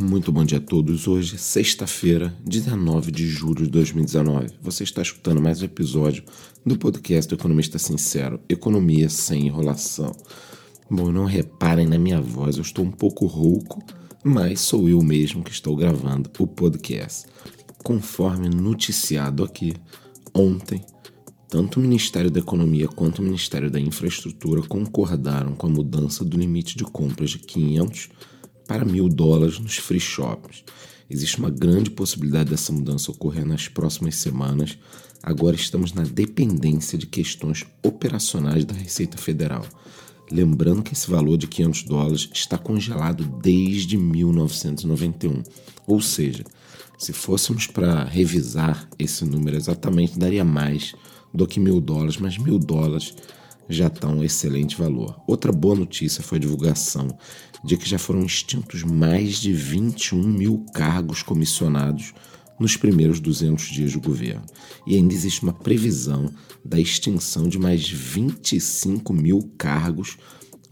Muito bom dia a todos. Hoje, sexta-feira, 19 de julho de 2019. Você está escutando mais um episódio do podcast do Economista Sincero, Economia sem enrolação. Bom, não reparem na minha voz, eu estou um pouco rouco, mas sou eu mesmo que estou gravando o podcast. Conforme noticiado aqui, ontem, tanto o Ministério da Economia quanto o Ministério da Infraestrutura concordaram com a mudança do limite de compras de 500 para mil dólares nos free shops. Existe uma grande possibilidade dessa mudança ocorrer nas próximas semanas. Agora estamos na dependência de questões operacionais da Receita Federal. Lembrando que esse valor de 500 dólares está congelado desde 1991. Ou seja, se fôssemos para revisar esse número exatamente, daria mais do que mil dólares, mas mil dólares já está um excelente valor. Outra boa notícia foi a divulgação de que já foram extintos mais de 21 mil cargos comissionados nos primeiros 200 dias do governo. E ainda existe uma previsão da extinção de mais 25 mil cargos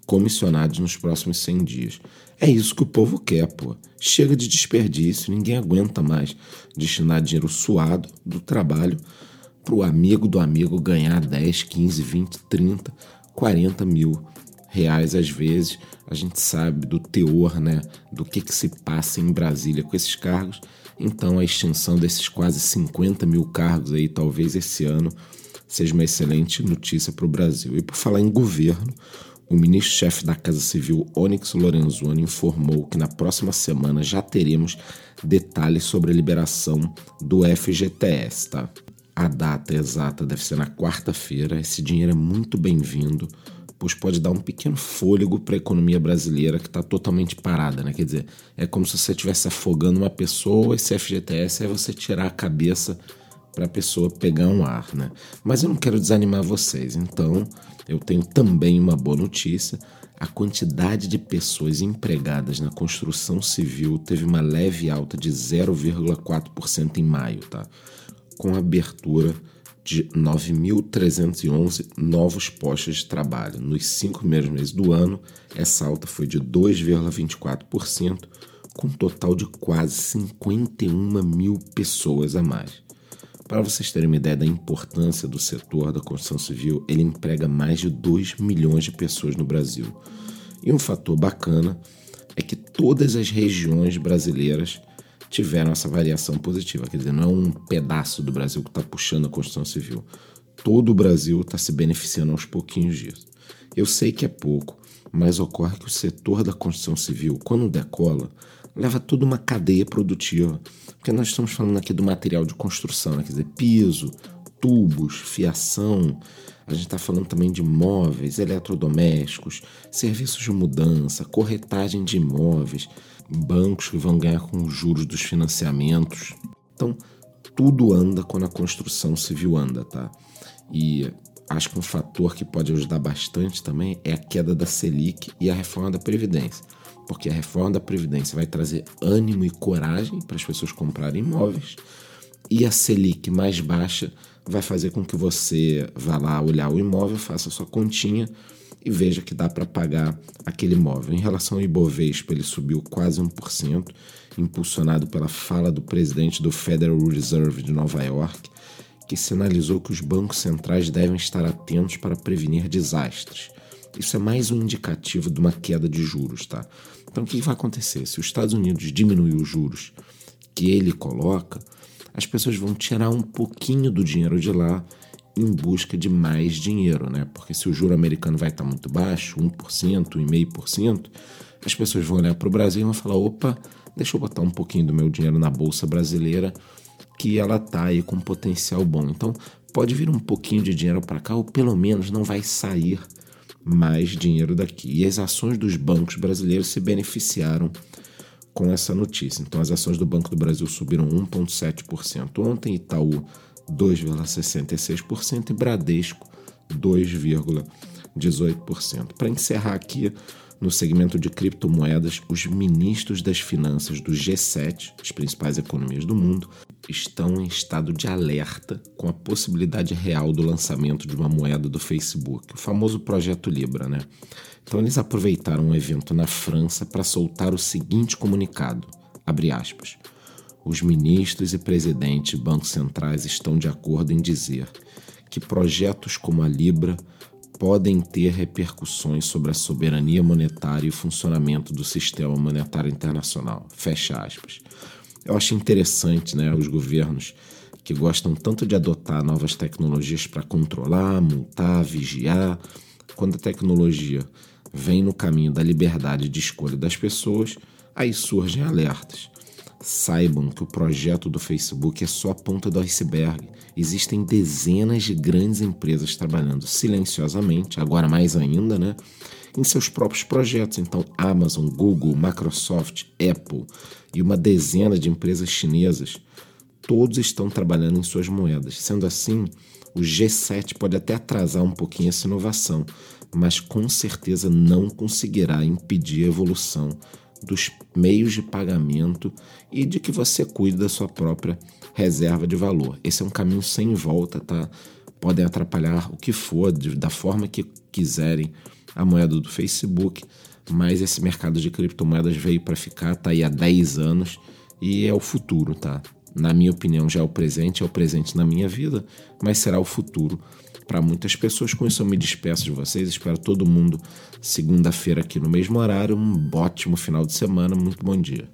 comissionados nos próximos 100 dias. É isso que o povo quer, pô. Chega de desperdício, ninguém aguenta mais destinar dinheiro suado do trabalho para o amigo do amigo ganhar 10, 15, 20, 30, 40 mil reais às vezes. A gente sabe do teor, né, do que, que se passa em Brasília com esses cargos. Então a extinção desses quase 50 mil cargos aí, talvez esse ano, seja uma excelente notícia para o Brasil. E por falar em governo, o ministro-chefe da Casa Civil, Onyx Lorenzoni, informou que na próxima semana já teremos detalhes sobre a liberação do FGTS, tá? A data exata deve ser na quarta-feira. Esse dinheiro é muito bem-vindo, pois pode dar um pequeno fôlego para a economia brasileira que está totalmente parada, né? Quer dizer, é como se você estivesse afogando uma pessoa, esse FGTS é você tirar a cabeça para a pessoa pegar um ar, né? Mas eu não quero desanimar vocês, então eu tenho também uma boa notícia. A quantidade de pessoas empregadas na construção civil teve uma leve alta de 0,4% em maio, tá? Com a abertura de 9.311 novos postos de trabalho. Nos cinco primeiros meses do ano, essa alta foi de 2,24%, com um total de quase 51 mil pessoas a mais. Para vocês terem uma ideia da importância do setor da construção civil, ele emprega mais de 2 milhões de pessoas no Brasil. E um fator bacana é que todas as regiões brasileiras tiveram essa variação positiva. Quer dizer, não é um pedaço do Brasil que está puxando a construção civil. Todo o Brasil está se beneficiando aos pouquinhos disso. Eu sei que é pouco, mas ocorre que o setor da construção civil, quando decola, leva toda uma cadeia produtiva. Porque nós estamos falando aqui do material de construção, né? quer dizer, piso, tubos, fiação. A gente está falando também de móveis, eletrodomésticos, serviços de mudança, corretagem de imóveis bancos que vão ganhar com os juros dos financiamentos. Então, tudo anda quando a construção civil anda, tá? E acho que um fator que pode ajudar bastante também é a queda da Selic e a reforma da Previdência. Porque a reforma da Previdência vai trazer ânimo e coragem para as pessoas comprarem imóveis, e a Selic mais baixa vai fazer com que você vá lá olhar o imóvel, faça a sua continha e veja que dá para pagar aquele imóvel. Em relação ao Ibovespa, ele subiu quase 1%, impulsionado pela fala do presidente do Federal Reserve de Nova York, que sinalizou que os bancos centrais devem estar atentos para prevenir desastres. Isso é mais um indicativo de uma queda de juros, tá? Então o que vai acontecer? Se os Estados Unidos diminuir os juros que ele coloca, as pessoas vão tirar um pouquinho do dinheiro de lá em busca de mais dinheiro, né? Porque se o juro americano vai estar muito baixo, 1%, 1,5%, as pessoas vão olhar para o Brasil e vão falar: opa, deixa eu botar um pouquinho do meu dinheiro na bolsa brasileira, que ela tá aí com potencial bom. Então, pode vir um pouquinho de dinheiro para cá, ou pelo menos não vai sair mais dinheiro daqui. E as ações dos bancos brasileiros se beneficiaram com essa notícia. Então, as ações do Banco do Brasil subiram 1,7% ontem, Itaú 2,66% e Bradesco 2,18%. Para encerrar aqui, no segmento de criptomoedas, os ministros das finanças do G7, as principais economias do mundo, estão em estado de alerta com a possibilidade real do lançamento de uma moeda do Facebook, o famoso projeto Libra, né? Então eles aproveitaram um evento na França para soltar o seguinte comunicado: Abre aspas. Os ministros e presidentes de bancos centrais estão de acordo em dizer que projetos como a Libra podem ter repercussões sobre a soberania monetária e o funcionamento do sistema monetário internacional. Fecha aspas. Eu acho interessante, né, os governos que gostam tanto de adotar novas tecnologias para controlar, multar, vigiar, quando a tecnologia vem no caminho da liberdade de escolha das pessoas, aí surgem alertas. Saibam que o projeto do Facebook é só a ponta do iceberg. Existem dezenas de grandes empresas trabalhando silenciosamente, agora mais ainda, né? Em seus próprios projetos. Então, Amazon, Google, Microsoft, Apple e uma dezena de empresas chinesas, todos estão trabalhando em suas moedas. Sendo assim, o G7 pode até atrasar um pouquinho essa inovação, mas com certeza não conseguirá impedir a evolução dos meios de pagamento e de que você cuide da sua própria reserva de valor. Esse é um caminho sem volta, tá? Podem atrapalhar o que for, de, da forma que quiserem, a moeda do Facebook, mas esse mercado de criptomoedas veio para ficar, tá aí há 10 anos e é o futuro, tá? Na minha opinião, já é o presente, é o presente na minha vida, mas será o futuro para muitas pessoas. Com isso, eu me despeço de vocês. Espero todo mundo segunda-feira aqui no mesmo horário. Um ótimo final de semana. Muito bom dia.